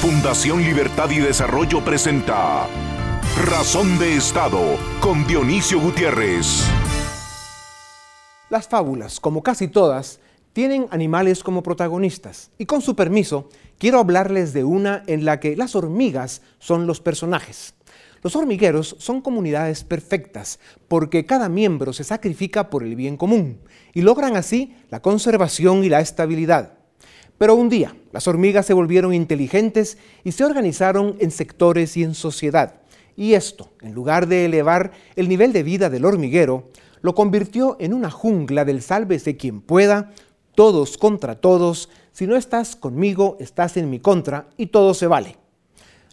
Fundación Libertad y Desarrollo presenta Razón de Estado con Dionisio Gutiérrez. Las fábulas, como casi todas, tienen animales como protagonistas. Y con su permiso, quiero hablarles de una en la que las hormigas son los personajes. Los hormigueros son comunidades perfectas porque cada miembro se sacrifica por el bien común y logran así la conservación y la estabilidad. Pero un día, las hormigas se volvieron inteligentes y se organizaron en sectores y en sociedad. Y esto, en lugar de elevar el nivel de vida del hormiguero, lo convirtió en una jungla del sálvese quien pueda, todos contra todos, si no estás conmigo, estás en mi contra y todo se vale.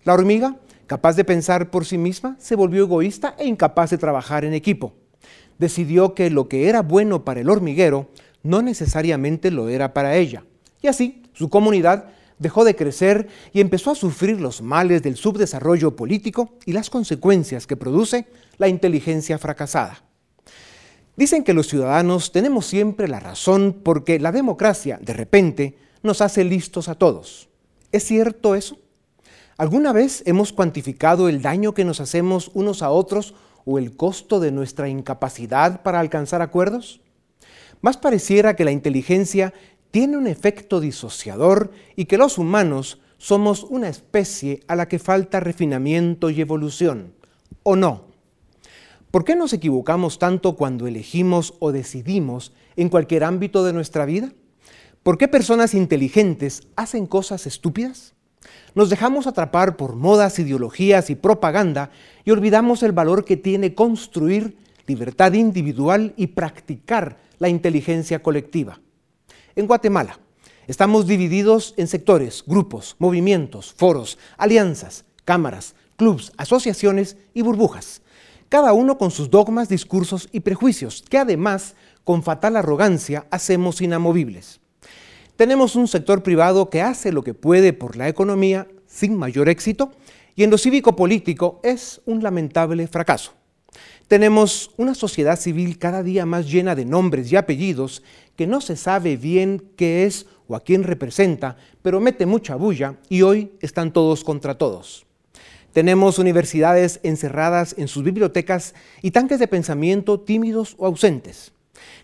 La hormiga, capaz de pensar por sí misma, se volvió egoísta e incapaz de trabajar en equipo. Decidió que lo que era bueno para el hormiguero no necesariamente lo era para ella. Y así, su comunidad dejó de crecer y empezó a sufrir los males del subdesarrollo político y las consecuencias que produce la inteligencia fracasada. Dicen que los ciudadanos tenemos siempre la razón porque la democracia, de repente, nos hace listos a todos. ¿Es cierto eso? ¿Alguna vez hemos cuantificado el daño que nos hacemos unos a otros o el costo de nuestra incapacidad para alcanzar acuerdos? Más pareciera que la inteligencia tiene un efecto disociador y que los humanos somos una especie a la que falta refinamiento y evolución, ¿o no? ¿Por qué nos equivocamos tanto cuando elegimos o decidimos en cualquier ámbito de nuestra vida? ¿Por qué personas inteligentes hacen cosas estúpidas? Nos dejamos atrapar por modas, ideologías y propaganda y olvidamos el valor que tiene construir libertad individual y practicar la inteligencia colectiva en Guatemala. Estamos divididos en sectores, grupos, movimientos, foros, alianzas, cámaras, clubs, asociaciones y burbujas, cada uno con sus dogmas, discursos y prejuicios, que además, con fatal arrogancia, hacemos inamovibles. Tenemos un sector privado que hace lo que puede por la economía sin mayor éxito y en lo cívico-político es un lamentable fracaso. Tenemos una sociedad civil cada día más llena de nombres y apellidos que no se sabe bien qué es o a quién representa, pero mete mucha bulla y hoy están todos contra todos. Tenemos universidades encerradas en sus bibliotecas y tanques de pensamiento tímidos o ausentes.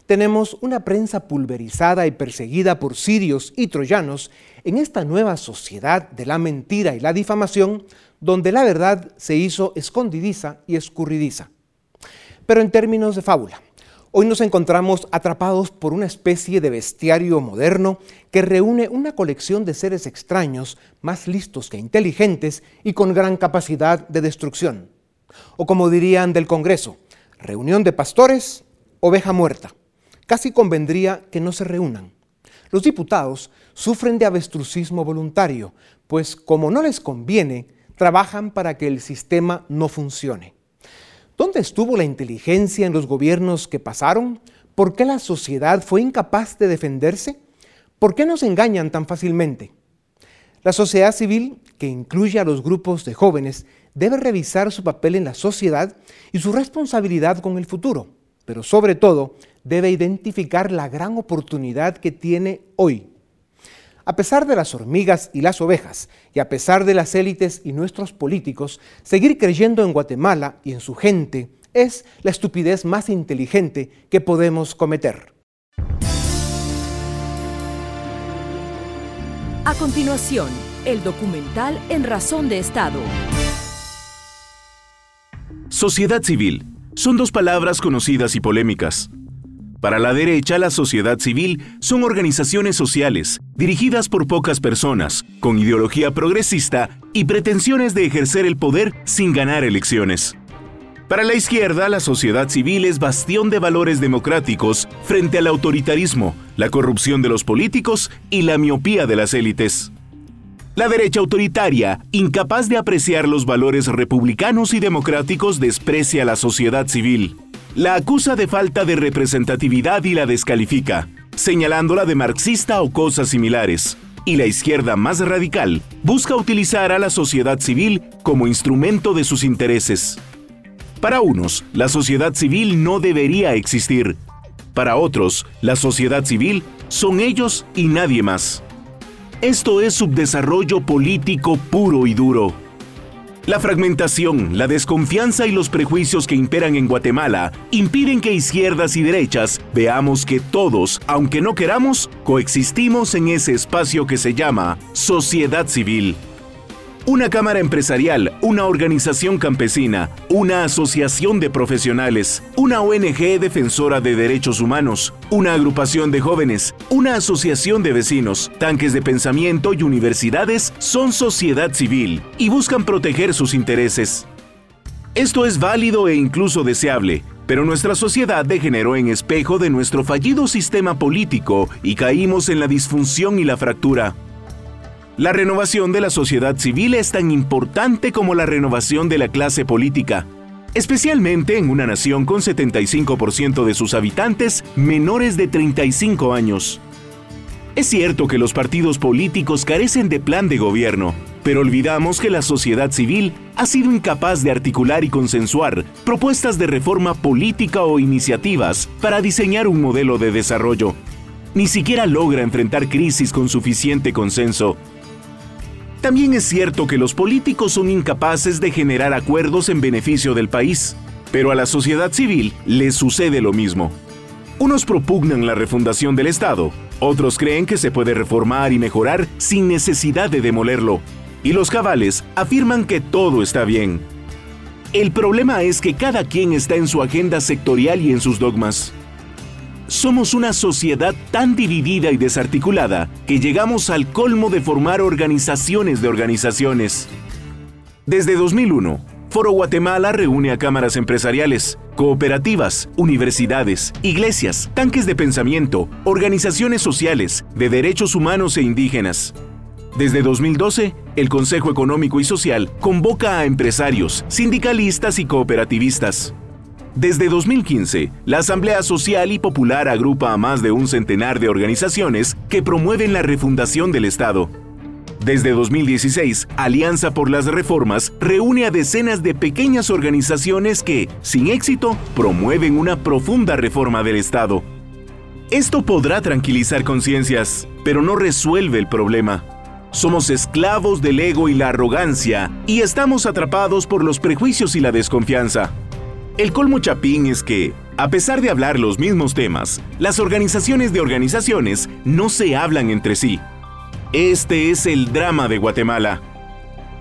Tenemos una prensa pulverizada y perseguida por sirios y troyanos en esta nueva sociedad de la mentira y la difamación, donde la verdad se hizo escondidiza y escurridiza. Pero en términos de fábula, hoy nos encontramos atrapados por una especie de bestiario moderno que reúne una colección de seres extraños, más listos que inteligentes y con gran capacidad de destrucción. O como dirían del Congreso, reunión de pastores, oveja muerta. Casi convendría que no se reúnan. Los diputados sufren de avestrucismo voluntario, pues como no les conviene, trabajan para que el sistema no funcione. ¿Dónde estuvo la inteligencia en los gobiernos que pasaron? ¿Por qué la sociedad fue incapaz de defenderse? ¿Por qué nos engañan tan fácilmente? La sociedad civil, que incluye a los grupos de jóvenes, debe revisar su papel en la sociedad y su responsabilidad con el futuro, pero sobre todo debe identificar la gran oportunidad que tiene hoy a pesar de las hormigas y las ovejas, y a pesar de las élites y nuestros políticos, seguir creyendo en Guatemala y en su gente es la estupidez más inteligente que podemos cometer. A continuación, el documental En Razón de Estado. Sociedad civil son dos palabras conocidas y polémicas. Para la derecha, la sociedad civil son organizaciones sociales, dirigidas por pocas personas, con ideología progresista y pretensiones de ejercer el poder sin ganar elecciones. Para la izquierda, la sociedad civil es bastión de valores democráticos frente al autoritarismo, la corrupción de los políticos y la miopía de las élites. La derecha autoritaria, incapaz de apreciar los valores republicanos y democráticos, desprecia la sociedad civil la acusa de falta de representatividad y la descalifica, señalándola de marxista o cosas similares. Y la izquierda más radical busca utilizar a la sociedad civil como instrumento de sus intereses. Para unos, la sociedad civil no debería existir. Para otros, la sociedad civil son ellos y nadie más. Esto es subdesarrollo político puro y duro. La fragmentación, la desconfianza y los prejuicios que imperan en Guatemala impiden que izquierdas y derechas veamos que todos, aunque no queramos, coexistimos en ese espacio que se llama sociedad civil. Una cámara empresarial, una organización campesina, una asociación de profesionales, una ONG defensora de derechos humanos, una agrupación de jóvenes, una asociación de vecinos, tanques de pensamiento y universidades son sociedad civil y buscan proteger sus intereses. Esto es válido e incluso deseable, pero nuestra sociedad degeneró en espejo de nuestro fallido sistema político y caímos en la disfunción y la fractura. La renovación de la sociedad civil es tan importante como la renovación de la clase política, especialmente en una nación con 75% de sus habitantes menores de 35 años. Es cierto que los partidos políticos carecen de plan de gobierno, pero olvidamos que la sociedad civil ha sido incapaz de articular y consensuar propuestas de reforma política o iniciativas para diseñar un modelo de desarrollo. Ni siquiera logra enfrentar crisis con suficiente consenso también es cierto que los políticos son incapaces de generar acuerdos en beneficio del país, pero a la sociedad civil le sucede lo mismo. Unos propugnan la refundación del Estado, otros creen que se puede reformar y mejorar sin necesidad de demolerlo, y los cabales afirman que todo está bien. El problema es que cada quien está en su agenda sectorial y en sus dogmas. Somos una sociedad tan dividida y desarticulada que llegamos al colmo de formar organizaciones de organizaciones. Desde 2001, Foro Guatemala reúne a cámaras empresariales, cooperativas, universidades, iglesias, tanques de pensamiento, organizaciones sociales, de derechos humanos e indígenas. Desde 2012, el Consejo Económico y Social convoca a empresarios, sindicalistas y cooperativistas. Desde 2015, la Asamblea Social y Popular agrupa a más de un centenar de organizaciones que promueven la refundación del Estado. Desde 2016, Alianza por las Reformas reúne a decenas de pequeñas organizaciones que, sin éxito, promueven una profunda reforma del Estado. Esto podrá tranquilizar conciencias, pero no resuelve el problema. Somos esclavos del ego y la arrogancia y estamos atrapados por los prejuicios y la desconfianza. El colmo chapín es que, a pesar de hablar los mismos temas, las organizaciones de organizaciones no se hablan entre sí. Este es el drama de Guatemala.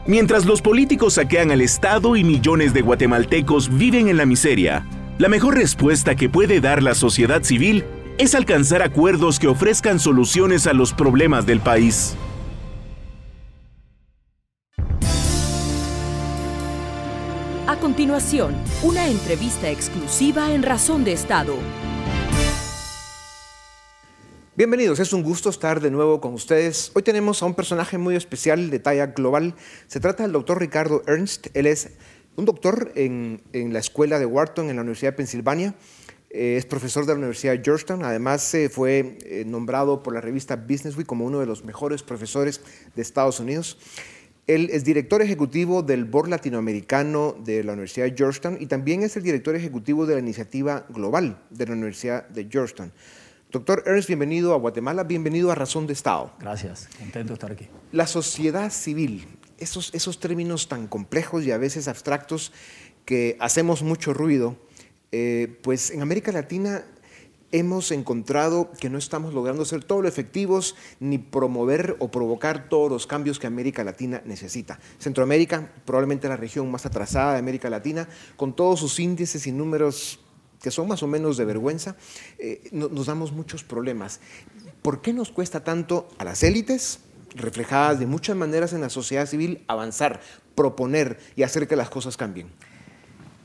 Mientras los políticos saquean al Estado y millones de guatemaltecos viven en la miseria, la mejor respuesta que puede dar la sociedad civil es alcanzar acuerdos que ofrezcan soluciones a los problemas del país. Continuación, una entrevista exclusiva en Razón de Estado. Bienvenidos, es un gusto estar de nuevo con ustedes. Hoy tenemos a un personaje muy especial de talla global. Se trata del doctor Ricardo Ernst. Él es un doctor en, la escuela de Wharton en la Universidad de Pensilvania. Eh, es profesor de la Universidad de Georgetown. Además, eh, fue eh, nombrado por la revista Business Week como uno de los mejores profesores de Estados Unidos. Él es director ejecutivo del Board Latinoamericano de la Universidad de Georgetown y también es el director ejecutivo de la Iniciativa Global de la Universidad de Georgetown. Doctor Ernst, bienvenido a Guatemala, bienvenido a Razón de Estado. Gracias, contento de estar aquí. La sociedad civil, esos, esos términos tan complejos y a veces abstractos que hacemos mucho ruido, eh, pues en América Latina hemos encontrado que no estamos logrando ser todo lo efectivos ni promover o provocar todos los cambios que América Latina necesita. Centroamérica, probablemente la región más atrasada de América Latina, con todos sus índices y números que son más o menos de vergüenza, eh, nos damos muchos problemas. ¿Por qué nos cuesta tanto a las élites, reflejadas de muchas maneras en la sociedad civil, avanzar, proponer y hacer que las cosas cambien?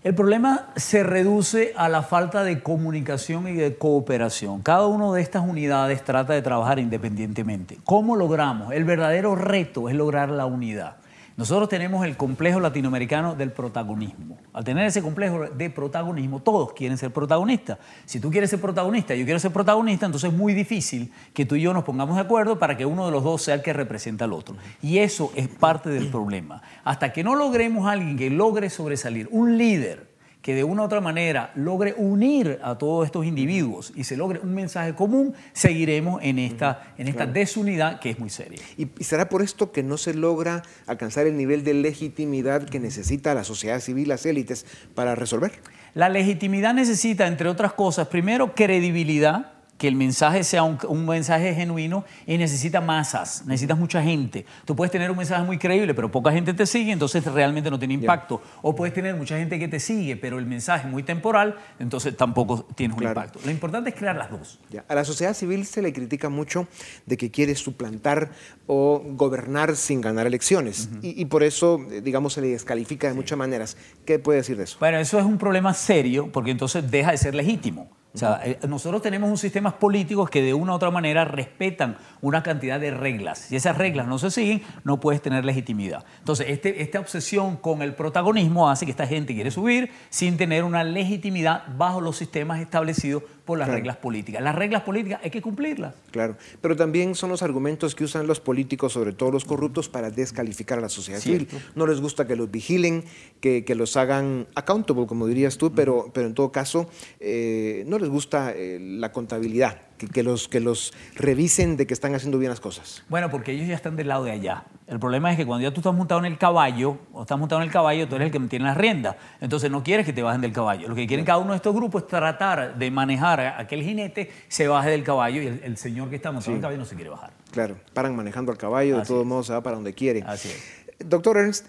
El problema se reduce a la falta de comunicación y de cooperación. Cada una de estas unidades trata de trabajar independientemente. ¿Cómo logramos? El verdadero reto es lograr la unidad. Nosotros tenemos el complejo latinoamericano del protagonismo. Al tener ese complejo de protagonismo, todos quieren ser protagonistas. Si tú quieres ser protagonista y yo quiero ser protagonista, entonces es muy difícil que tú y yo nos pongamos de acuerdo para que uno de los dos sea el que representa al otro. Y eso es parte del problema. Hasta que no logremos a alguien que logre sobresalir, un líder que de una u otra manera logre unir a todos estos individuos y se logre un mensaje común, seguiremos en esta, en esta desunidad que es muy seria. ¿Y, será por esto que no se logra alcanzar el nivel de legitimidad que necesita la sociedad civil, las élites, para resolver? La legitimidad necesita, entre otras cosas, primero credibilidad, que el mensaje sea un, mensaje genuino y necesita masas, necesitas mucha gente. Tú puedes tener un mensaje muy creíble, pero poca gente te sigue, entonces realmente no tiene impacto. O puedes tener mucha gente que te sigue, pero el mensaje es muy temporal, entonces tampoco tienes un impacto. Lo importante es crear las dos. A la sociedad civil se le critica mucho de que quiere suplantar o gobernar sin ganar elecciones. y, por eso, eh, digamos, se le descalifica de muchas maneras. ¿Qué puede decir de eso? Bueno, eso es un problema serio porque entonces deja de ser legítimo. O sea, eh, nosotros tenemos un sistemas políticos que de una u otra manera respetan una cantidad de reglas. Si esas reglas no se siguen, no puedes tener legitimidad. Entonces, este, esta obsesión con el protagonismo hace que esta gente quiere subir sin tener una legitimidad bajo los sistemas establecidos por las reglas políticas. Las reglas políticas hay que cumplirlas. Claro, pero también son los argumentos que usan los políticos, sobre todo los corruptos, para descalificar a la sociedad civil. No les gusta que los vigilen, que, que los hagan accountable, como dirías tú, pero, pero en todo caso eh, no les gusta eh, la contabilidad que, los, que los revisen de que están haciendo bien las cosas. Bueno, porque ellos ya están del lado de allá. El problema es que cuando ya tú estás montado en el caballo, o estás montado en el caballo, tú eres el que tiene las riendas. Entonces no quieres que te bajen del caballo. Lo que quieren cada uno de estos grupos es tratar de manejar a aquel jinete, se baje del caballo y el, señor que está montado en el caballo no se quiere bajar. Claro, paran manejando al caballo, de todos modos se va para donde quiere. Así es. Doctor Ernst,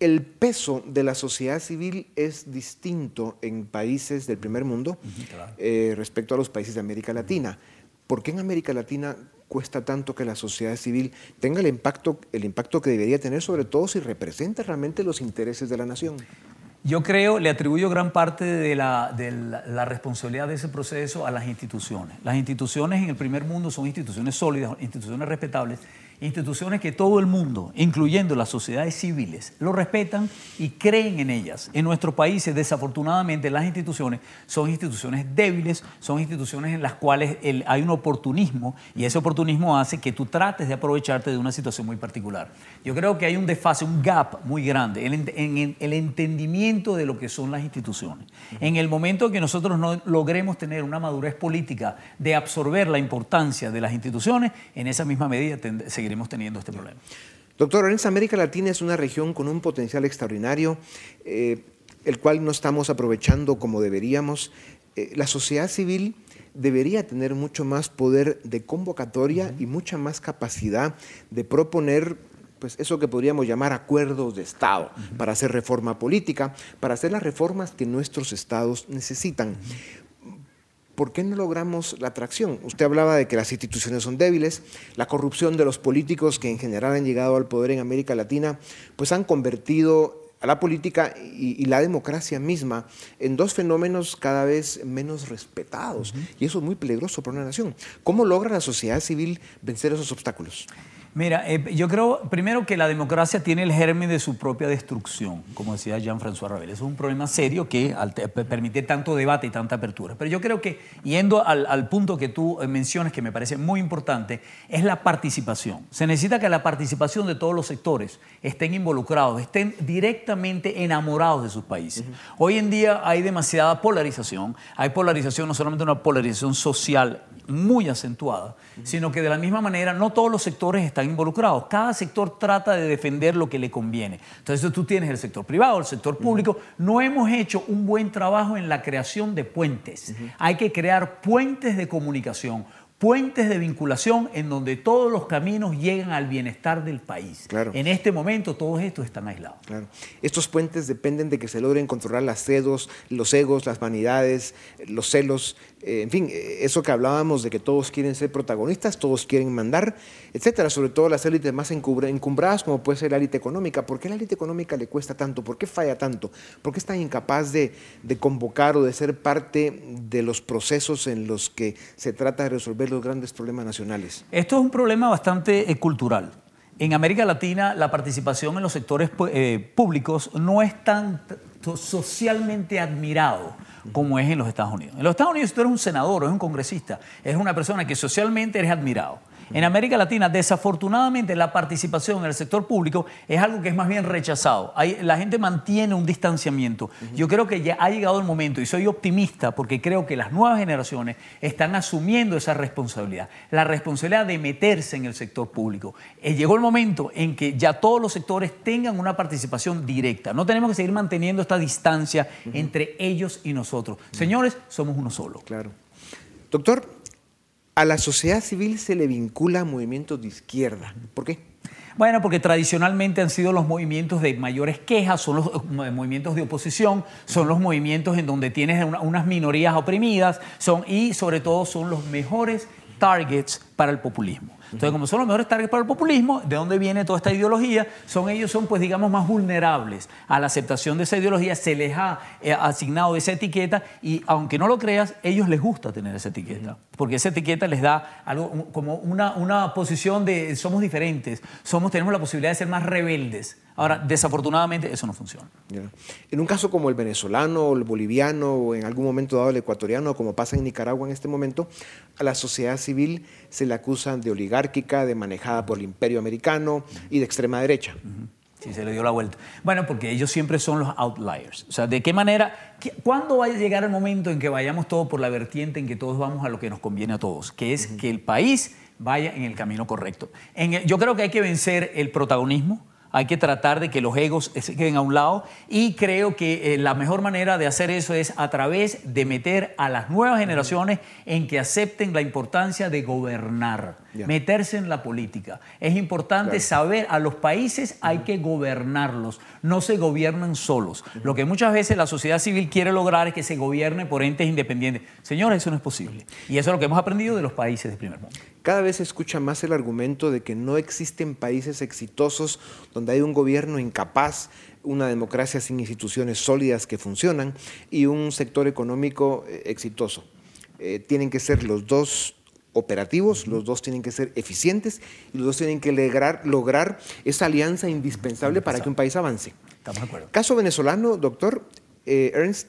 el peso de la sociedad civil es distinto en países del primer mundo eh, respecto a los países de América Latina. ¿Por qué en América Latina cuesta tanto que la sociedad civil tenga el impacto, el impacto que debería tener, sobre todo si representa realmente los intereses de la nación? Yo creo, le atribuyo gran parte de la, de la, responsabilidad de ese proceso a las instituciones. Las instituciones en el primer mundo son instituciones sólidas, instituciones respetables, instituciones que todo el mundo, incluyendo las sociedades civiles, lo respetan y creen en ellas. En nuestros países, desafortunadamente, las instituciones son instituciones débiles, son instituciones en las cuales hay un oportunismo y ese oportunismo hace que tú trates de aprovecharte de una situación muy particular. Yo creo que hay un desfase, un gap muy grande en, el entendimiento de lo que son las instituciones. En el momento que nosotros no logremos tener una madurez política de absorber la importancia de las instituciones, en esa misma medida seguiremos seguiremos teniendo este problema. Doctor Lorenzo, América Latina es una región con un potencial extraordinario, eh, el cual no estamos aprovechando como deberíamos. Eh, la sociedad civil debería tener mucho más poder de convocatoria y mucha más capacidad de proponer pues eso que podríamos llamar acuerdos de Estado para hacer reforma política, para hacer las reformas que nuestros estados necesitan. ¿Por qué no logramos la atracción? Usted hablaba de que las instituciones son débiles, la corrupción de los políticos que en general han llegado al poder en América Latina, pues han convertido a la política y, la democracia misma en dos fenómenos cada vez menos respetados. Y eso es muy peligroso para una nación. ¿Cómo logra la sociedad civil vencer esos obstáculos? Mira, eh, yo creo primero que la democracia tiene el germen de su propia destrucción, como decía Jean-François Rabel. Es un problema serio que permite tanto debate y tanta apertura. Pero yo creo que, yendo al, punto que tú eh, mencionas, que me parece muy importante, es la participación. Se necesita que la participación de todos los sectores estén involucrados, estén directamente enamorados de sus países. Hoy en día hay demasiada polarización. Hay polarización, no solamente una polarización social muy acentuada, sino que de la misma manera no todos los sectores están involucrados. Cada sector trata de defender lo que le conviene. Entonces tú tienes el sector privado, el sector público. No hemos hecho un buen trabajo en la creación de puentes. Hay que crear puentes de comunicación puentes de vinculación en donde todos los caminos llegan al bienestar del país. Claro. En este momento todos estos están aislados. Claro. Estos puentes dependen de que se logren controlar las cedos, los egos, las vanidades, los celos, eh, en fin, eh, eso que hablábamos de que todos quieren ser protagonistas, todos quieren mandar, etcétera, sobre todo las élites más encumbradas como puede ser la élite económica. ¿Por qué la élite económica le cuesta tanto? ¿Por qué falla tanto? ¿Por qué es tan incapaz de, convocar o de ser parte de los procesos en los que se trata de resolver los grandes problemas nacionales? Esto es un problema bastante eh, cultural. En América Latina la participación en los sectores eh, públicos no es tan socialmente admirado como es en los Estados Unidos. En los Estados Unidos tú eres un senador, eres un congresista, eres una persona que socialmente eres admirado. En América Latina, desafortunadamente, la participación en el sector público es algo que es más bien rechazado. la gente mantiene un distanciamiento. Yo creo que ya ha llegado el momento y soy optimista porque creo que las nuevas generaciones están asumiendo esa responsabilidad, la responsabilidad de meterse en el sector público. Eh, llegó el momento en que ya todos los sectores tengan una participación directa. No tenemos que seguir manteniendo esta distancia entre ellos y nosotros. Señores, somos uno solo. Claro. Doctor, a la sociedad civil se le vincula a movimientos de izquierda. ¿Por qué? Bueno, porque tradicionalmente han sido los movimientos de mayores quejas, son los eh, movimientos de oposición, son los movimientos en donde tienes unas minorías oprimidas, son, y sobre todo son los mejores targets para el populismo. Entonces, como son los mejores targets para el populismo, ¿de dónde viene toda esta ideología? Son ellos son, pues, digamos, más vulnerables a la aceptación de esa ideología, se les ha eh, asignado esa etiqueta y, aunque no lo creas, ellos les gusta tener esa etiqueta, porque esa etiqueta les da algo como una, una posición de somos diferentes, somos, tenemos la posibilidad de ser más rebeldes. Ahora, desafortunadamente, eso no funciona. En un caso como el venezolano, o el boliviano, o en algún momento dado el ecuatoriano, como pasa en Nicaragua en este momento, a la sociedad civil se le acusan de oligárquica, de manejada por el imperio americano y de extrema derecha. Sí, se le dio la vuelta. Bueno, porque ellos siempre son los outliers. O sea, ¿de qué manera, cuándo va a llegar el momento en que vayamos todos por la vertiente en que todos vamos a lo que nos conviene a todos? Que es que el país vaya en el camino correcto. yo creo que hay que vencer el protagonismo, hay que tratar de que los egos se queden a un lado y creo que eh, la mejor manera de hacer eso es a través de meter a las nuevas generaciones en que acepten la importancia de gobernar, meterse en la política. Es importante saber, a los países hay que gobernarlos, no se gobiernan solos. Lo que muchas veces la sociedad civil quiere lograr es que se gobierne por entes independientes. Señores, eso no es posible. Y eso es lo que hemos aprendido de los países del primer mundo. Cada vez se escucha más el argumento de que no existen países exitosos donde hay un gobierno incapaz, una democracia sin instituciones sólidas que funcionan y un sector económico eh, exitoso. Eh, tienen que ser los dos operativos, los dos tienen que ser eficientes y los dos tienen que lograr, lograr esa alianza indispensable para que un país avance. Estamos de acuerdo. Caso venezolano, doctor eh, Ernst,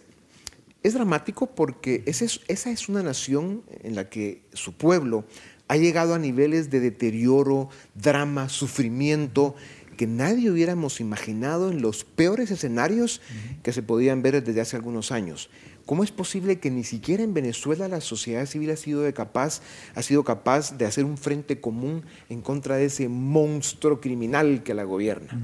es dramático porque esa es una nación en la que su pueblo ha llegado a niveles de deterioro, drama, sufrimiento que nadie hubiéramos imaginado en los peores escenarios que se podían ver desde hace algunos años. ¿Cómo es posible que ni siquiera en Venezuela la sociedad civil ha sido, capaz, ha sido capaz de hacer un frente común en contra de ese monstruo criminal que la gobierna?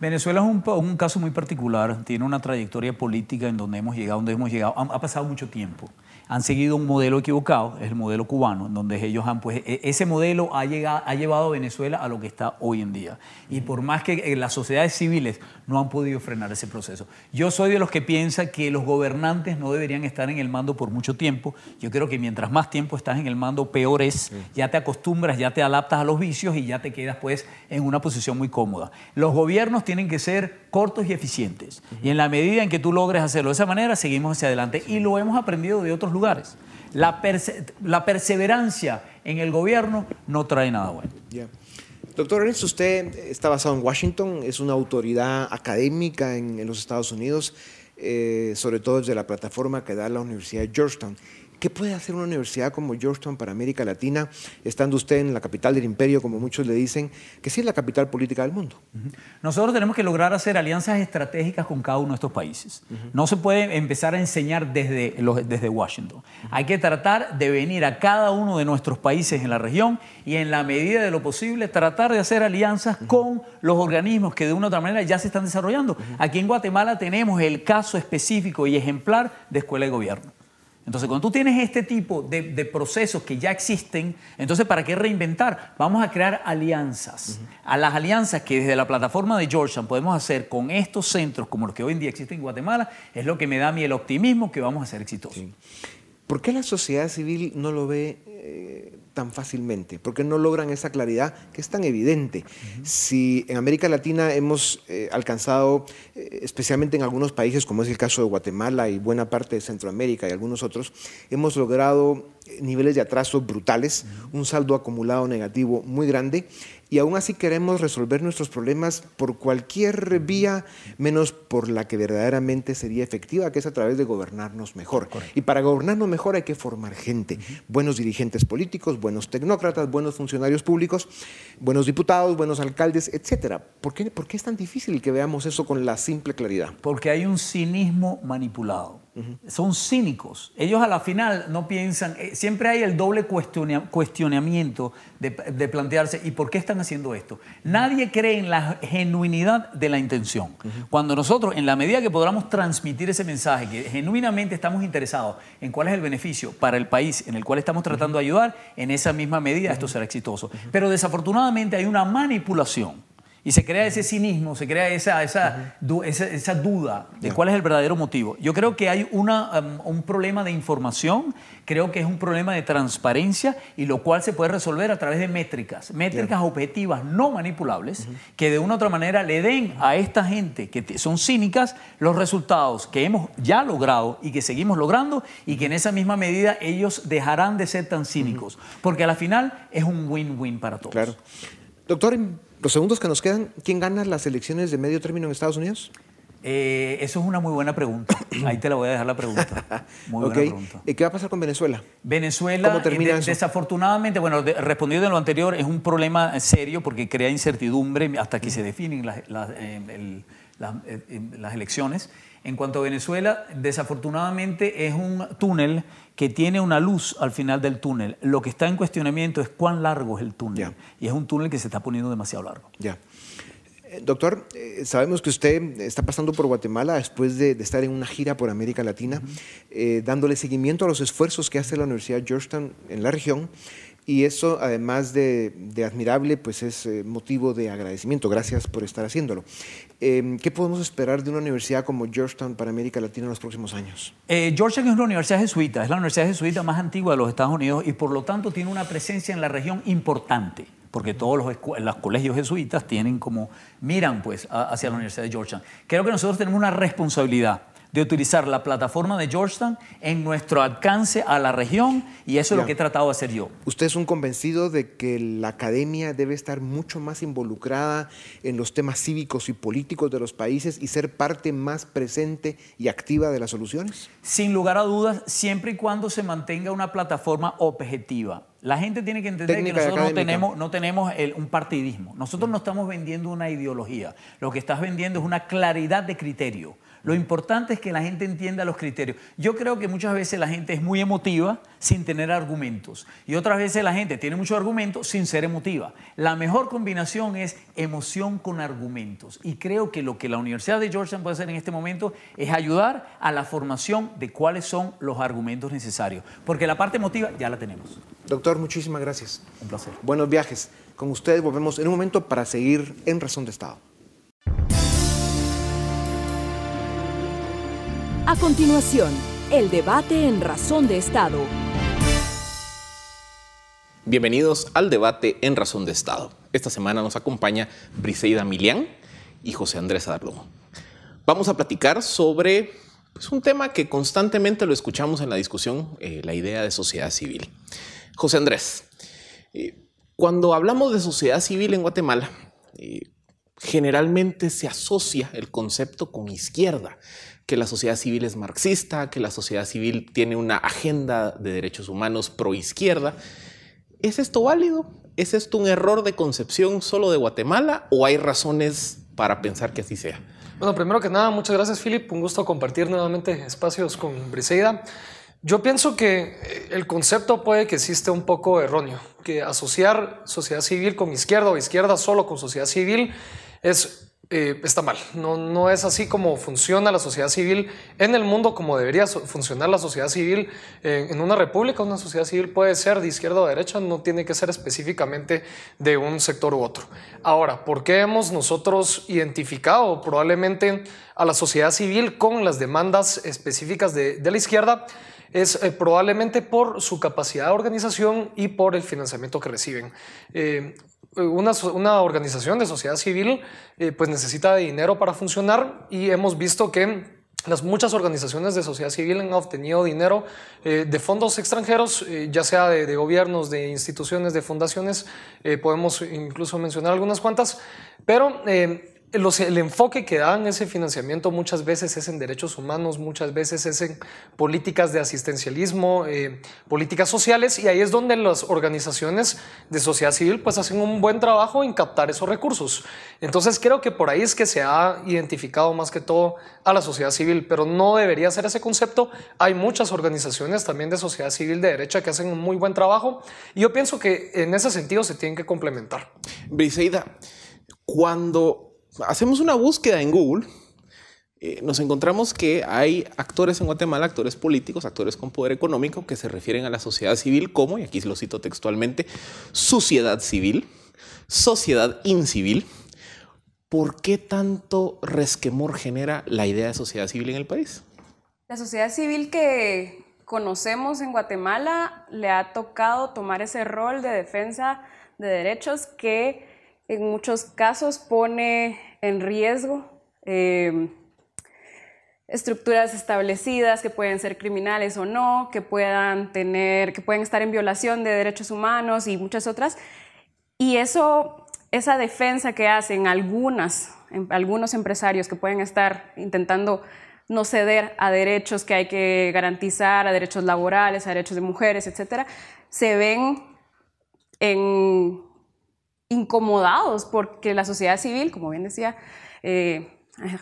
Venezuela es un, un, caso muy particular, tiene una trayectoria política en donde hemos llegado, donde hemos llegado, ha pasado mucho tiempo han seguido un modelo equivocado, es el modelo cubano, en donde ellos han, pues, e, ese modelo ha, llegado, ha llevado a Venezuela a lo que está hoy en día. Y por más que eh, las sociedades civiles no han podido frenar ese proceso. Yo soy de los que piensa que los gobernantes no deberían estar en el mando por mucho tiempo. Yo creo que mientras más tiempo estás en el mando, peor es. Ya te acostumbras, ya te adaptas a los vicios y ya te quedas pues en una posición muy cómoda. Los gobiernos tienen que ser cortos y eficientes. Y en la medida en que tú logres hacerlo de esa manera, seguimos hacia adelante. Y lo hemos aprendido de otros lugares. La, perseverancia en el gobierno no trae nada bueno. Doctor Ernst, usted está basado en Washington, es una autoridad académica en, los Estados Unidos, eh, sobre todo desde la plataforma que da la Universidad de Georgetown. ¿Qué puede hacer una universidad como Georgetown para América Latina, estando usted en la capital del imperio, como muchos le dicen, que sí es la capital política del mundo? Nosotros tenemos que lograr hacer alianzas estratégicas con cada uno de estos países. No se puede empezar a enseñar desde, desde Washington. Hay que tratar de venir a cada uno de nuestros países en la región y en la medida de lo posible tratar de hacer alianzas con los organismos que de una u otra manera ya se están desarrollando. Aquí en Guatemala tenemos el caso específico y ejemplar de escuela de gobierno. Entonces, cuando tú tienes este tipo de, procesos que ya existen, entonces, ¿para qué reinventar? Vamos a crear alianzas. A las alianzas que desde la plataforma de Georgetown podemos hacer con estos centros, como los que hoy en día existen en Guatemala, es lo que me da a mí el optimismo que vamos a ser exitosos. ¿Por qué la sociedad civil no lo ve eh, tan fácilmente? ¿Por qué no logran esa claridad que es tan evidente? Si en América Latina hemos eh, alcanzado, eh, especialmente en algunos países, como es el caso de Guatemala y buena parte de Centroamérica y algunos otros, hemos logrado niveles de atraso brutales, un saldo acumulado negativo muy grande, y aún así queremos resolver nuestros problemas por cualquier vía menos por la que verdaderamente sería efectiva, que es a través de gobernarnos mejor. Y para gobernarnos mejor hay que formar gente, buenos dirigentes políticos, buenos tecnócratas, buenos funcionarios públicos, buenos diputados, buenos alcaldes, etc. ¿Por qué, ¿Por qué es tan difícil que veamos eso con la simple claridad? Porque hay un cinismo manipulado. Son cínicos. Ellos a la final no piensan, eh, siempre hay el doble cuestionamiento de, plantearse, ¿y por qué están haciendo esto? Nadie cree en la genuinidad de la intención. Cuando nosotros, en la medida que podamos transmitir ese mensaje, que genuinamente estamos interesados en cuál es el beneficio para el país en el cual estamos tratando de ayudar, en esa misma medida esto será exitoso. Pero desafortunadamente hay una manipulación y se crea ese cinismo, se crea esa, esa, esa, duda de cuál es el verdadero motivo. Yo creo que hay una, um, un problema de información, creo que es un problema de transparencia y lo cual se puede resolver a través de métricas, métricas objetivas no manipulables, que de una u otra manera le den a esta gente que son cínicas los resultados que hemos ya logrado y que seguimos logrando y que en esa misma medida ellos dejarán de ser tan cínicos, porque a la final es un win-win para todos. Claro. Doctor, los segundos que nos quedan, ¿quién gana las elecciones de medio término en Estados Unidos? Eh, eso es una muy buena pregunta. Ahí te la voy a dejar la pregunta. Muy buena pregunta. ¿Y qué va a pasar con Venezuela? Venezuela, ¿Cómo termina eso? desafortunadamente, bueno, respondiendo a lo anterior, es un problema serio porque crea incertidumbre hasta que se definen las, eh, las elecciones. En cuanto a Venezuela, desafortunadamente es un túnel que tiene una luz al final del túnel. Lo que está en cuestionamiento es cuán largo es el túnel. Y es un túnel que se está poniendo demasiado largo. Ya. Eh, doctor, eh, sabemos que usted está pasando por Guatemala después de, estar en una gira por América Latina, eh, dándole seguimiento a los esfuerzos que hace la Universidad Georgetown en la región y eso, además de, admirable, pues es eh, motivo de agradecimiento. Gracias por estar haciéndolo. Em, ¿Qué podemos esperar de una universidad como Georgetown para América Latina en los próximos años? Eh, Georgetown es una universidad jesuita, es la universidad jesuita más antigua de los Estados Unidos y por lo tanto tiene una presencia en la región importante porque todos los, los, colegios jesuitas tienen como, miran pues hacia la Universidad de Georgetown. Creo que nosotros tenemos una responsabilidad de utilizar la plataforma de Georgetown en nuestro alcance a la región y eso es lo que he tratado de hacer yo. ¿Usted es un convencido de que la academia debe estar mucho más involucrada en los temas cívicos y políticos de los países y ser parte más presente y activa de las soluciones? Sin lugar a dudas, siempre y cuando se mantenga una plataforma objetiva. La gente tiene que entender que nosotros no tenemos, no tenemos un partidismo. Nosotros no estamos vendiendo una ideología. Lo que estás vendiendo es una claridad de criterio. Lo importante es que la gente entienda los criterios. Yo creo que muchas veces la gente es muy emotiva sin tener argumentos y otras veces la gente tiene muchos argumentos sin ser emotiva. La mejor combinación es emoción con argumentos y creo que lo que la Universidad de Georgetown puede hacer en este momento es ayudar a la formación de cuáles son los argumentos necesarios, porque la parte emotiva ya la tenemos. Doctor, muchísimas gracias. Un placer. Buenos viajes. Con ustedes volvemos en un momento para seguir en Razón de Estado. A continuación, el debate en Razón de Estado. Bienvenidos al debate en Razón de Estado. Esta semana nos acompaña Briseida Milián y José Andrés Adarlomo. Vamos a platicar sobre pues, un tema que constantemente lo escuchamos en la discusión, eh, la idea de sociedad civil. José Andrés, eh, cuando hablamos de sociedad civil en Guatemala, eh, generalmente se asocia el concepto con izquierda que la sociedad civil es marxista, que la sociedad civil tiene una agenda de derechos humanos pro izquierda. ¿Es esto válido? ¿Es esto un error de concepción solo de Guatemala o hay razones para pensar que así sea? Bueno, primero que nada, muchas gracias, Philip. Un gusto compartir nuevamente espacios con Briseida. Yo pienso que eh, el concepto puede que existe un poco erróneo, que asociar sociedad civil con izquierda o izquierda solo con sociedad civil es eh, está mal. No, no es así como funciona la sociedad civil en el mundo, como debería funcionar la sociedad civil eh, en una república. Una sociedad civil puede ser de izquierda o derecha, no tiene que ser específicamente de un sector u otro. Ahora, ¿por qué hemos nosotros identificado probablemente a la sociedad civil con las demandas específicas de, la izquierda? es eh, probablemente por su capacidad de organización y por el financiamiento que reciben una, organización de sociedad civil eh, pues necesita dinero para funcionar y hemos visto que las muchas organizaciones de sociedad civil han obtenido dinero eh, de fondos extranjeros, eh, ya sea de, gobiernos, de instituciones, de fundaciones, podemos incluso mencionar algunas cuantas, pero el enfoque que dan ese financiamiento muchas veces es en derechos humanos, muchas veces es en políticas de asistencialismo, eh, políticas sociales, y ahí es donde las organizaciones de sociedad civil pues hacen un buen trabajo en captar esos recursos. Entonces creo que por ahí es que se ha identificado más que todo a la sociedad civil, pero no debería ser ese concepto. Hay muchas organizaciones también de sociedad civil de derecha que hacen un muy buen trabajo, y yo pienso que en ese sentido se tienen que complementar. Briseida, cuando hacemos una búsqueda en Google, eh, nos encontramos que hay actores en Guatemala, actores políticos, actores con poder económico que se refieren a la sociedad civil como, y aquí lo cito textualmente, sociedad civil, sociedad incivil. ¿Por qué tanto resquemor genera la idea de sociedad civil en el país? La sociedad civil que conocemos en Guatemala le ha tocado tomar ese rol de defensa de derechos que en muchos casos pone en riesgo em, estructuras establecidas que pueden ser criminales o no, que puedan tener, que pueden estar en violación de derechos humanos y muchas otras. Y eso, esa defensa que hacen algunas, em, algunos empresarios que pueden estar intentando no ceder a derechos que hay que garantizar, a derechos laborales, a derechos de mujeres, etcétera, se ven en incomodados porque la sociedad civil, como bien decía eh,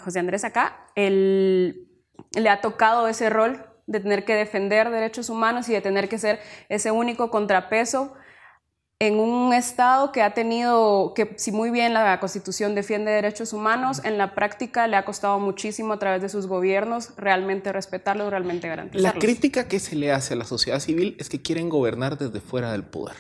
José Andrés acá, le ha tocado ese rol de tener que defender derechos humanos y de tener que ser ese único contrapeso en un Estado que ha tenido, que si muy bien la Constitución defiende derechos humanos, en la práctica le ha costado muchísimo a través de sus gobiernos realmente respetarlos, realmente garantizarlos. La crítica que se le hace a la sociedad civil es que quieren gobernar desde fuera del poder.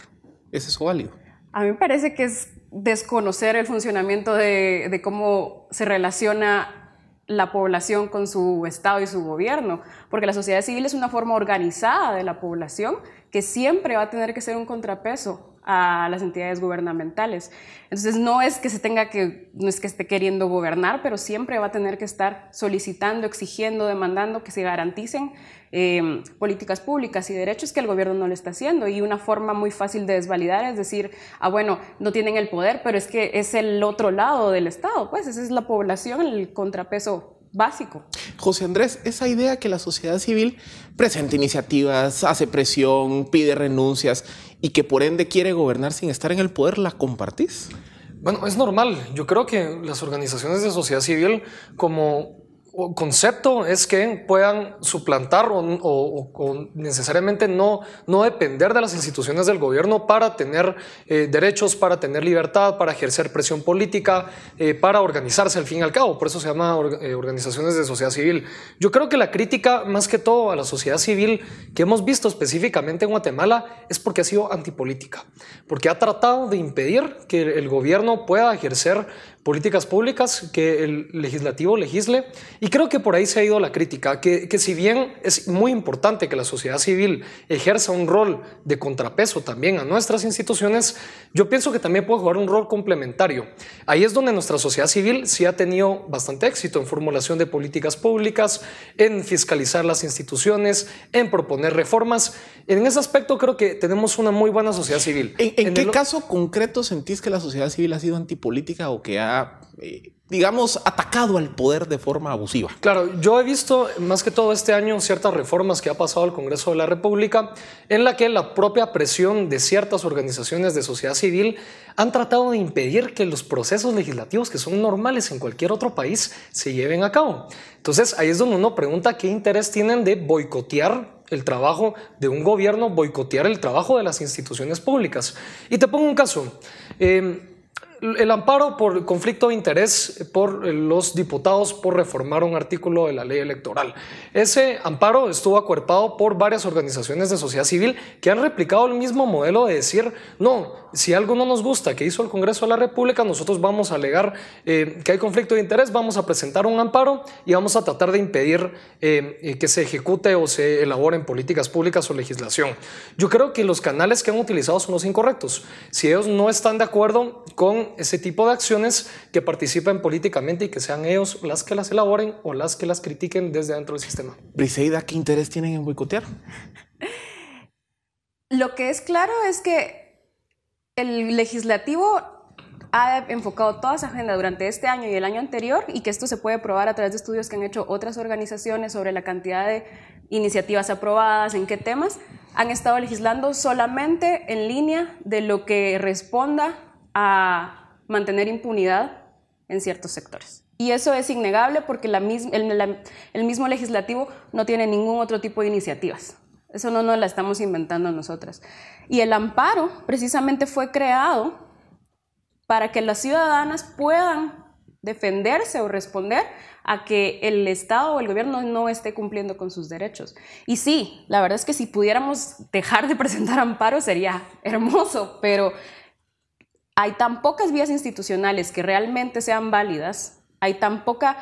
¿Es eso válido? A mí me parece que es desconocer el funcionamiento de, cómo se relaciona la población con su Estado y su gobierno, porque la sociedad civil es una forma organizada de la población que siempre va a tener que ser un contrapeso a las entidades gubernamentales. Entonces no es que se tenga que, no es que esté queriendo gobernar, pero siempre va a tener que estar solicitando, exigiendo, demandando que se garanticen em, políticas públicas y derechos que el gobierno no le está haciendo. Y una forma muy fácil de desvalidar es decir, ah, bueno, no tienen el poder, pero es que es el otro lado del Estado, pues esa es la población, el contrapeso básico. José Andrés, esa idea que la sociedad civil presenta iniciativas, hace presión, pide renuncias y que por ende quiere gobernar sin estar en el poder, ¿la compartís? Bueno, es normal. Yo creo que las organizaciones de sociedad civil como concepto es que puedan suplantar o, necesariamente no, no depender de las instituciones del gobierno para tener eh, derechos, para tener libertad, para ejercer presión política, eh, para organizarse al fin y al cabo. Por eso se llama eh, organizaciones de sociedad civil. Yo creo que la crítica más que todo a la sociedad civil que hemos visto específicamente en Guatemala es porque ha sido antipolítica, porque ha tratado de impedir que el gobierno pueda ejercer políticas públicas, que el legislativo legisle. Y creo que por ahí se ha ido la crítica, que, que, si bien es muy importante que la sociedad civil ejerza un rol de contrapeso también a nuestras instituciones, yo pienso que también puede jugar un rol complementario. Ahí es donde nuestra sociedad civil sí ha tenido bastante éxito en formulación de políticas públicas, en fiscalizar las instituciones, en proponer reformas. En ese aspecto creo que tenemos una muy buena sociedad civil. ¿En, qué caso concreto sentís que la sociedad civil ha sido antipolítica o que ha eh, digamos, atacado al poder de forma abusiva. Claro, yo he visto más que todo este año ciertas reformas que ha pasado el Congreso de la República en la que la propia presión de ciertas organizaciones de sociedad civil han tratado de impedir que los procesos legislativos que son normales en cualquier otro país se lleven a cabo. Entonces ahí es donde uno pregunta qué interés tienen de boicotear el trabajo de un gobierno, boicotear el trabajo de las instituciones públicas. Y te pongo un caso. Eh, el amparo por conflicto de interés por los diputados por reformar un artículo de la ley electoral. Ese amparo estuvo acuerpado por varias organizaciones de sociedad civil que han replicado el mismo modelo de decir, no, si algo no nos gusta que hizo el Congreso de la República, nosotros vamos a alegar eh, que hay conflicto de interés, vamos a presentar un amparo y vamos a tratar de impedir eh, eh, que se ejecute o se elaboren políticas públicas o legislación. Yo creo que los canales que han utilizado son los incorrectos. Si ellos no están de acuerdo con con ese tipo de acciones que participen políticamente y que sean ellos las que las elaboren o las que las critiquen desde dentro del sistema. Briseida, ¿qué interés tienen en boicotear? Lo que es claro es que el legislativo ha enfocado toda esa agenda durante este año y el año anterior y que esto se puede probar a través de estudios que han hecho otras organizaciones sobre la cantidad de iniciativas aprobadas, en qué temas, han estado legislando solamente en línea de lo que responda a mantener impunidad en ciertos sectores. Y eso es innegable porque el, mismo legislativo no tiene ningún otro tipo de iniciativas. Eso no nos la estamos inventando nosotras. Y el amparo precisamente fue creado para que las ciudadanas puedan defenderse o responder a que el Estado o el gobierno no esté cumpliendo con sus derechos. Y sí, la verdad es que si pudiéramos dejar de presentar amparo sería hermoso, pero hay tan pocas vías institucionales que realmente sean válidas, hay tan poca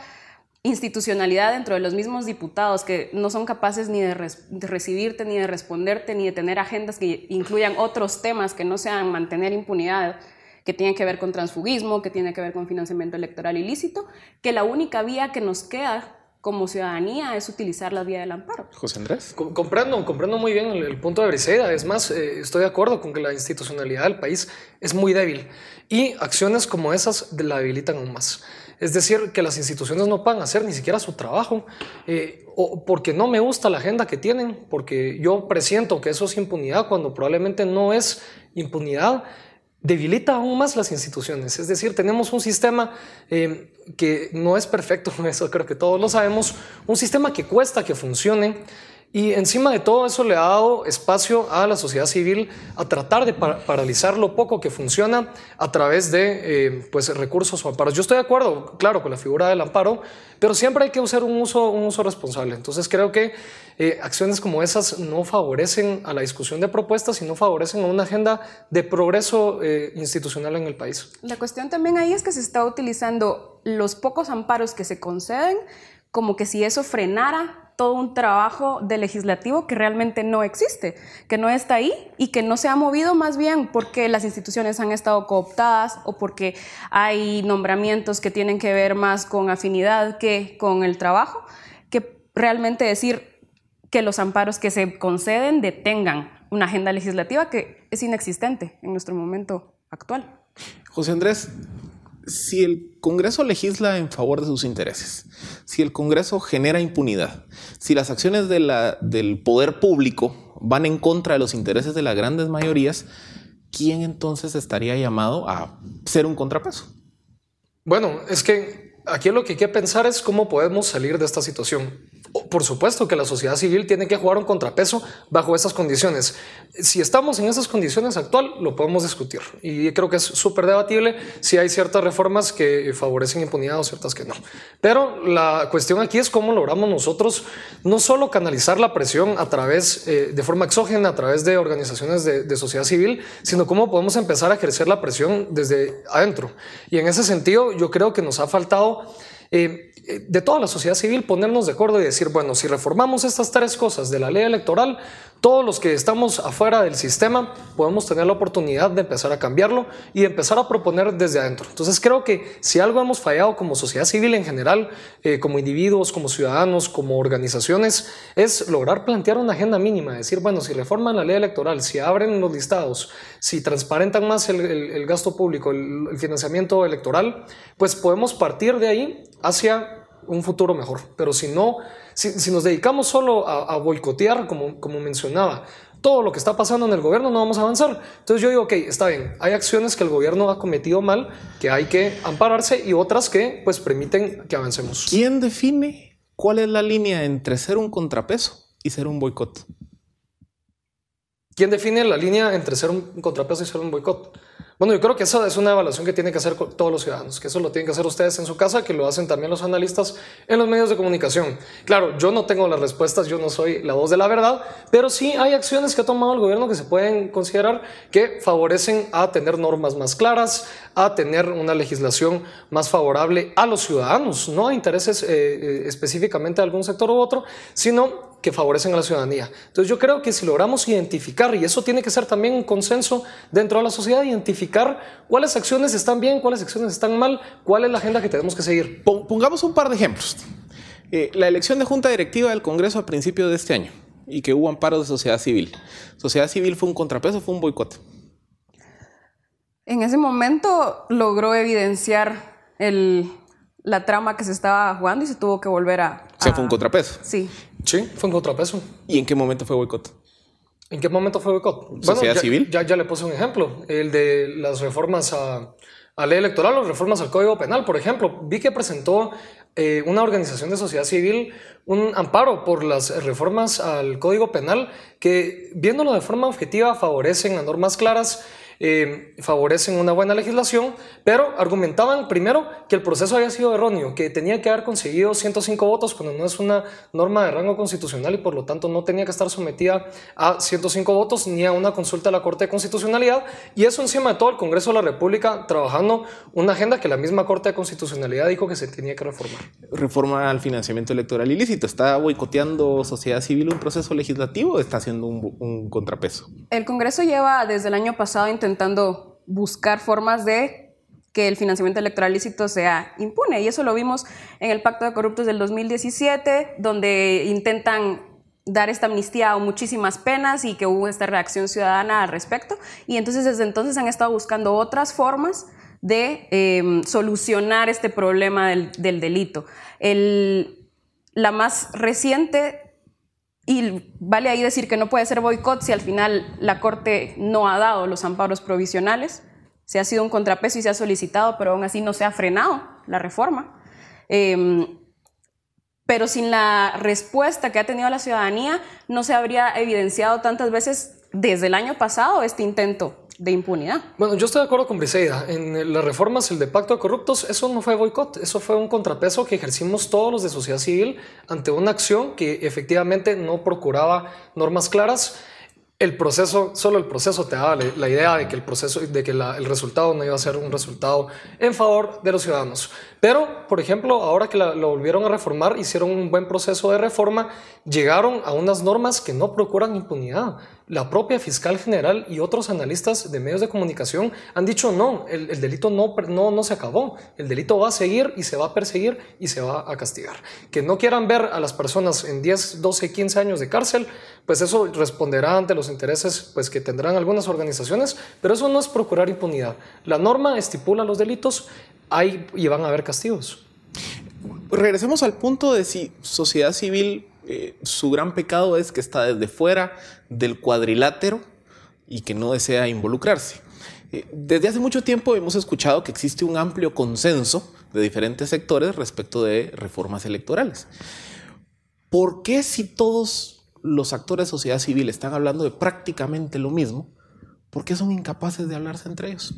institucionalidad dentro de los mismos diputados que no son capaces ni de, de, recibirte, ni de responderte, ni de tener agendas que incluyan otros temas que no sean mantener impunidad que tiene que ver con transfugismo, que tiene que ver con financiamiento electoral ilícito, que la única vía que nos queda como ciudadanía es utilizar la vía del amparo. José Andrés. comprendo, comprendo muy bien el, punto de Briseida. Es más, eh, estoy de acuerdo con que la institucionalidad del país es muy débil y acciones como esas la debilitan aún más. Es decir, que las instituciones no puedan hacer ni siquiera su trabajo, eh, o porque no me gusta la agenda que tienen, porque yo presiento que eso es impunidad cuando probablemente no es impunidad, debilita aún más las instituciones. Es decir, tenemos un sistema eh, que no es perfecto, eso creo que todos lo sabemos, un sistema que cuesta que funcione y encima de todo eso le ha dado espacio a la sociedad civil a tratar de paralizar lo poco que funciona a través de eh, pues, recursos o amparos. Yo estoy de acuerdo, claro, con la figura del amparo, pero siempre hay que usar un uso, responsable. Entonces creo que eh, acciones como esas no favorecen a la discusión de propuestas y no favorecen a una agenda de progreso eh, institucional en el país. La cuestión también ahí es que se está utilizando los pocos amparos que se conceden como que si eso frenara todo un trabajo de legislativo que realmente no existe, que no está ahí y que no se ha movido más bien porque las instituciones han estado cooptadas o porque hay nombramientos que tienen que ver más con afinidad que con el trabajo, que realmente decir que los amparos que se conceden detengan una agenda legislativa que es inexistente en nuestro momento actual. José Andrés, si el Congreso legisla en favor de sus intereses, si el Congreso genera impunidad, si las acciones del poder público van en contra de los intereses de las grandes mayorías, ¿quién entonces estaría llamado a ser un contrapeso? Bueno, es que aquí lo que hay que pensar es cómo podemos salir de esta situación. Por supuesto que la sociedad civil tiene que jugar un contrapeso bajo esas condiciones. Si estamos en esas condiciones actual, lo podemos discutir. Y creo que es súper debatible si hay ciertas reformas que favorecen impunidad o ciertas que no. Pero la cuestión aquí es cómo logramos nosotros no solo canalizar la presión a través, eh, de forma exógena, a través de organizaciones de, sociedad civil, sino cómo podemos empezar a ejercer la presión desde adentro. Y en ese sentido, yo creo que nos ha faltado... Eh, de toda la sociedad civil ponernos de acuerdo y decir, bueno, si reformamos estas tres cosas de la ley electoral, todos los que estamos afuera del sistema podemos tener la oportunidad de empezar a cambiarlo y empezar a proponer desde adentro. Entonces creo que si algo hemos fallado como sociedad civil en general, eh, como individuos, como ciudadanos, como organizaciones, es lograr plantear una agenda mínima, decir, bueno, si reforman la ley electoral, si abren los listados, si transparentan más el, gasto público, el, el financiamiento electoral, pues podemos partir de ahí hacia un futuro mejor. Pero si no, si, nos dedicamos solo a, boicotear, como, como mencionaba, todo lo que está pasando en el gobierno, no vamos a avanzar. Entonces yo digo, ok, está bien, hay acciones que el gobierno ha cometido mal, que hay que ampararse y otras que pues permiten que avancemos. ¿Quién define cuál es la línea entre ser un contrapeso y ser un boicot? ¿Quién define la línea entre ser un contrapeso y ser un boicot? Bueno, yo creo que esa es una evaluación que tienen que hacer todos los ciudadanos, que eso lo tienen que hacer ustedes en su casa, que lo hacen también los analistas en los medios de comunicación. Claro, yo no tengo las respuestas, yo no soy la voz de la verdad, pero sí hay acciones que ha tomado el gobierno que se pueden considerar que favorecen a tener normas más claras, a tener una legislación más favorable a los ciudadanos, no a intereses eh, eh, específicamente de algún sector u otro, sino que favorecen a la ciudadanía. Entonces yo creo que si logramos identificar, y eso tiene que ser también un consenso dentro de la sociedad, identificar cuáles acciones están bien, cuáles acciones están mal, cuál es la agenda que tenemos que seguir. Pongamos un par de ejemplos. Eh, la elección de junta directiva del Congreso a principios de este año y que hubo amparos de sociedad civil. ¿Sociedad civil fue un contrapeso o fue un boicot? En ese momento logró evidenciar el, la trama que se estaba jugando y se tuvo que volver a... O sea, fue un contrapeso. Sí. Sí, fue un contrapeso. ¿Y en qué momento fue boicot? ¿En qué momento fue boicot? ¿Sociedad ya, civil? Ya, ya le puse un ejemplo, el de las reformas a, a ley electoral o reformas al Código Penal, por ejemplo. Vi que presentó eh, una organización de sociedad civil un amparo por las reformas al Código Penal que, viéndolo de forma objetiva, favorecen a normas claras eh, favorecen una buena legislación, pero argumentaban primero que el proceso había sido erróneo, que tenía que haber conseguido 105 votos cuando no es una norma de rango constitucional y por lo tanto no tenía que estar sometida a 105 votos ni a una consulta de la Corte de Constitucionalidad. Y eso encima de todo el Congreso de la República trabajando una agenda que la misma Corte de Constitucionalidad dijo que se tenía que reformar. Reforma al financiamiento electoral ilícito. ¿Está boicoteando sociedad civil un proceso legislativo o está haciendo un, un contrapeso? El Congreso lleva desde el año pasado intentando intentando buscar formas de que el financiamiento electoral lícito sea impune. Y eso lo vimos en el Pacto de Corruptos del 2017, donde intentan dar esta amnistía o muchísimas penas y que hubo esta reacción ciudadana al respecto. Y entonces desde entonces han estado buscando otras formas de eh, solucionar este problema del, del delito. El, la más reciente y vale ahí decir que no puede ser boicot si al final la Corte no ha dado los amparos provisionales. Se ha sido un contrapeso y se ha solicitado, pero aún así no se ha frenado la reforma. Eh, pero sin la respuesta que ha tenido la ciudadanía, no se habría evidenciado tantas veces desde el año pasado este intento de impunidad. Bueno, yo estoy de acuerdo con Briseida. En las reformas, el de pacto de corruptos, eso no fue boicot, eso fue un contrapeso que ejercimos todos los de sociedad civil ante una acción que efectivamente no procuraba normas claras el proceso, solo el proceso te daba la idea de que el proceso, de que el resultado no iba a ser un resultado en favor de los ciudadanos. Pero, por ejemplo, ahora que lo volvieron a reformar, hicieron un buen proceso de reforma, llegaron a unas normas que no procuran impunidad. La propia fiscal general y otros analistas de medios de comunicación han dicho no, el, el delito no, no, no se acabó, el delito va a seguir y se va a perseguir y se va a castigar. Que no quieran ver a las personas en 10, 12, 15 años de cárcel, pues eso responderá ante los intereses pues, que tendrán algunas organizaciones, pero eso no es procurar impunidad. La norma estipula los delitos hay, y van a haber castigos. Regresemos al punto de si sociedad civil, eh, su gran pecado es que está desde fuera del cuadrilátero y que no desea involucrarse. Eh, desde hace mucho tiempo hemos escuchado que existe un amplio consenso de diferentes sectores respecto de reformas electorales. ¿Por qué si todos los actores de sociedad civil están hablando de prácticamente lo mismo, ¿por qué son incapaces de hablarse entre ellos?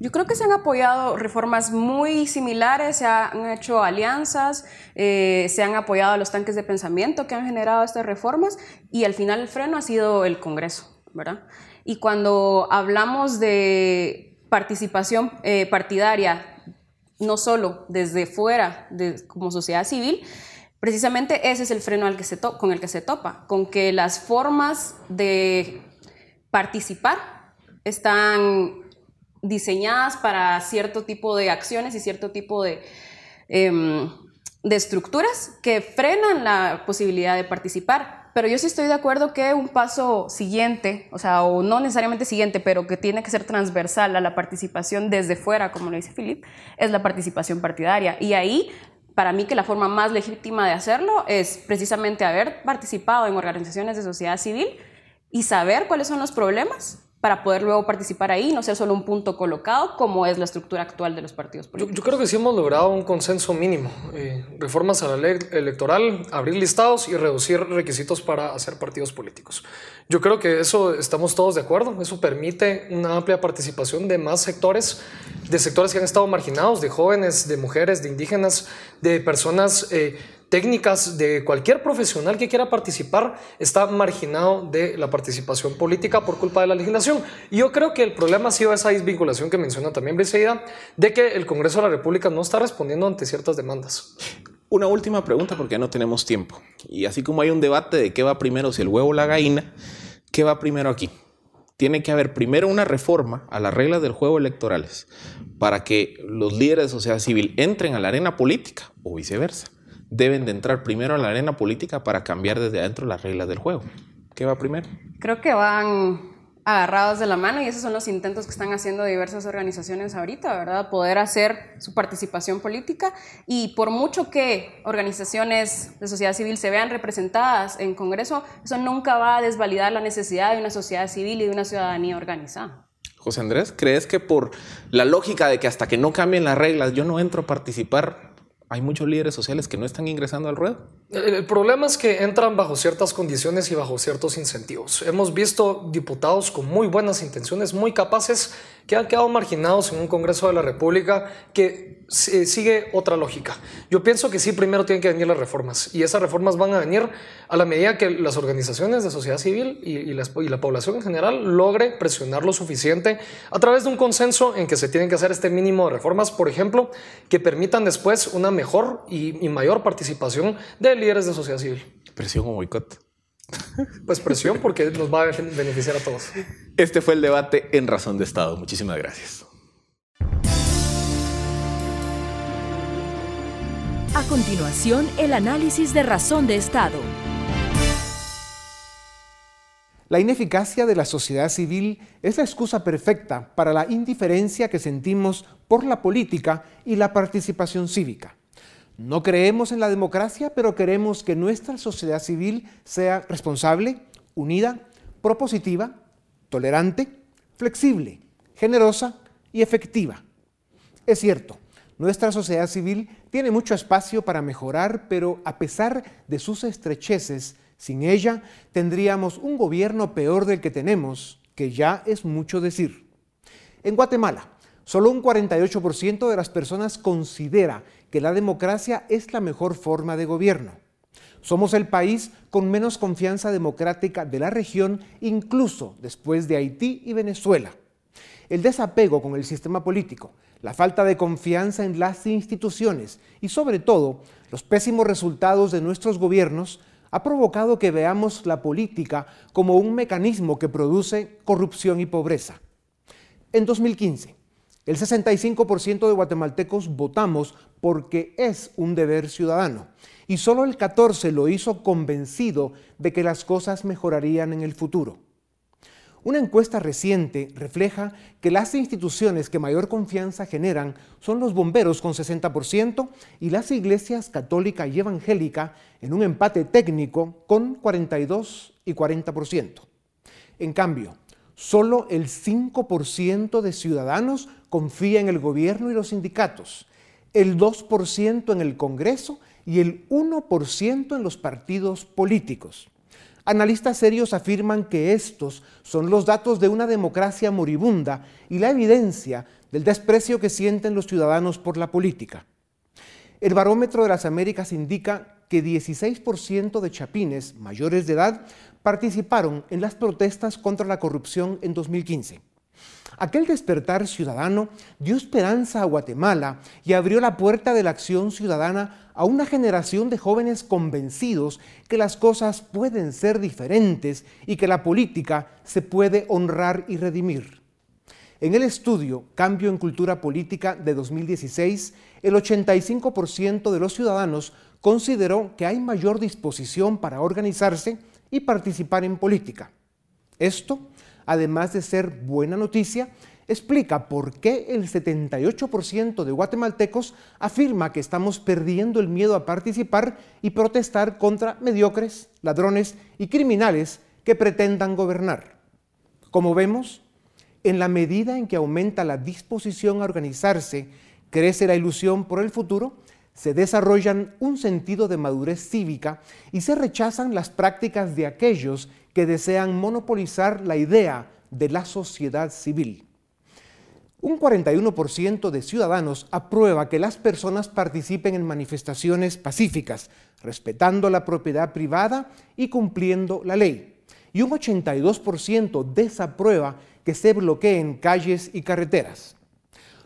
Yo creo que se han apoyado reformas muy similares, se han hecho alianzas, eh, se han apoyado a los tanques de pensamiento que han generado estas reformas y al final el freno ha sido el Congreso, ¿verdad? Y cuando hablamos de participación eh, partidaria, no solo desde fuera de, como sociedad civil, Precisamente ese es el freno al que se con el que se topa, con que las formas de participar están diseñadas para cierto tipo de acciones y cierto tipo de, em, de estructuras que frenan la posibilidad de participar. Pero yo sí estoy de acuerdo que un paso siguiente, o sea, o no necesariamente siguiente, pero que tiene que ser transversal a la participación desde fuera, como lo dice Philip, es la participación partidaria. Y ahí para mí que la forma más legítima de hacerlo es precisamente haber participado en organizaciones de sociedad civil y saber cuáles son los problemas para poder luego participar ahí, no ser solo un punto colocado, como es la estructura actual de los partidos políticos. Yo, creo que sí hemos logrado un consenso mínimo. Eh, reformas a la ley electoral, abrir listados y reducir requisitos para hacer partidos políticos. Yo creo que eso estamos todos de acuerdo. Eso permite una amplia participación de más sectores, de sectores que han estado marginados, de jóvenes, de mujeres, de indígenas, de personas... Eh, técnicas de cualquier profesional que quiera participar está marginado de la participación política por culpa de la legislación. Y yo creo que el problema ha sido esa desvinculación que menciona también Briseida, de que el Congreso de la República no está respondiendo ante ciertas demandas. Una última pregunta porque no tenemos tiempo. Y así como hay un debate de qué va primero, si el huevo o la gallina, ¿qué va primero aquí? Tiene que haber primero una reforma a las reglas del juego electorales para que los líderes de sociedad civil entren a la arena política o viceversa. Deben de entrar primero a la arena política para cambiar desde adentro las reglas del juego. ¿Qué va primero? Creo que van agarrados de la mano y esos son los intentos que están haciendo diversas organizaciones ahorita, ¿verdad? Poder hacer su participación política y por mucho que organizaciones de sociedad civil se vean representadas en Congreso, eso nunca va a desvalidar la necesidad de una sociedad civil y de una ciudadanía organizada. José Andrés, ¿crees que por la lógica de que hasta que no cambien las reglas yo no entro a participar, hay muchos líderes sociales que no están ingresando al ruedo. El, problema es que entran bajo ciertas condiciones y bajo ciertos incentivos. Hemos visto diputados con muy buenas intenciones, muy capaces, que han quedado marginados en un Congreso de la República que sigue otra lógica. Yo pienso que sí, primero tienen que venir las reformas y esas reformas van a venir a la medida que las organizaciones de sociedad civil y la población en general logre presionar lo suficiente a través de un consenso en que se tienen que hacer este mínimo de reformas, por ejemplo, que permitan después una mejor y, y mayor participación de líderes de sociedad civil. Presión o boicot. Pues presión porque nos va a beneficiar a todos. Este fue el debate en Razón de Estado. Muchísimas gracias. A continuación, el análisis de razón de Estado. La ineficacia de la sociedad civil es la excusa perfecta para la indiferencia que sentimos por la política y la participación cívica. No creemos en la democracia, pero queremos que nuestra sociedad civil sea responsable, unida, propositiva, tolerante, flexible, generosa y efectiva. Es cierto, nuestra sociedad civil tiene mucho espacio para mejorar, pero a pesar de sus estrecheces, sin ella tendríamos un gobierno peor del que tenemos, que ya es mucho decir. En Guatemala, solo un 48% de las personas considera que la democracia es la mejor forma de gobierno. Somos el país con menos confianza democrática de la región, incluso después de Haití y Venezuela. El desapego con el sistema político, la falta de confianza en las instituciones y sobre todo los pésimos resultados de nuestros gobiernos ha provocado que veamos la política como un mecanismo que produce corrupción y pobreza. En 2015, el 65% de guatemaltecos votamos porque es un deber ciudadano y solo el 14% lo hizo convencido de que las cosas mejorarían en el futuro. Una encuesta reciente refleja que las instituciones que mayor confianza generan son los bomberos con 60% y las iglesias católica y evangélica en un empate técnico con 42 y 40%. En cambio, solo el 5% de ciudadanos confía en el gobierno y los sindicatos, el 2% en el Congreso y el 1% en los partidos políticos. Analistas serios afirman que estos son los datos de una democracia moribunda y la evidencia del desprecio que sienten los ciudadanos por la política. El barómetro de las Américas indica que 16% de chapines mayores de edad participaron en las protestas contra la corrupción en 2015. Aquel despertar ciudadano dio esperanza a Guatemala y abrió la puerta de la acción ciudadana a una generación de jóvenes convencidos que las cosas pueden ser diferentes y que la política se puede honrar y redimir. En el estudio Cambio en Cultura Política de 2016, el 85% de los ciudadanos consideró que hay mayor disposición para organizarse y participar en política. Esto además de ser buena noticia, explica por qué el 78% de guatemaltecos afirma que estamos perdiendo el miedo a participar y protestar contra mediocres, ladrones y criminales que pretendan gobernar. Como vemos, en la medida en que aumenta la disposición a organizarse, crece la ilusión por el futuro, se desarrollan un sentido de madurez cívica y se rechazan las prácticas de aquellos que desean monopolizar la idea de la sociedad civil. Un 41% de ciudadanos aprueba que las personas participen en manifestaciones pacíficas, respetando la propiedad privada y cumpliendo la ley. Y un 82% desaprueba que se bloqueen calles y carreteras.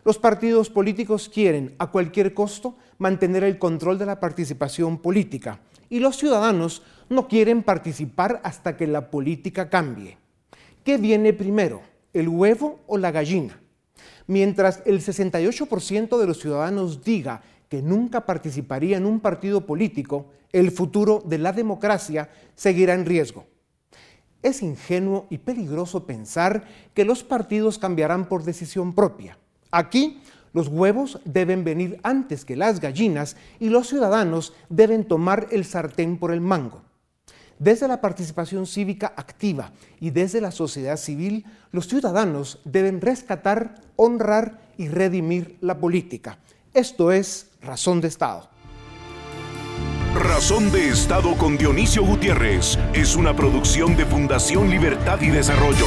Los partidos políticos quieren a cualquier costo mantener el control de la participación política y los ciudadanos no quieren participar hasta que la política cambie. ¿Qué viene primero, el huevo o la gallina? Mientras el 68% de los ciudadanos diga que nunca participaría en un partido político, el futuro de la democracia seguirá en riesgo. Es ingenuo y peligroso pensar que los partidos cambiarán por decisión propia. Aquí los huevos deben venir antes que las gallinas y los ciudadanos deben tomar el sartén por el mango. Desde la participación cívica activa y desde la sociedad civil, los ciudadanos deben rescatar, honrar y redimir la política. Esto es Razón de Estado. Razón de Estado con Dionisio Gutiérrez es una producción de Fundación Libertad y Desarrollo.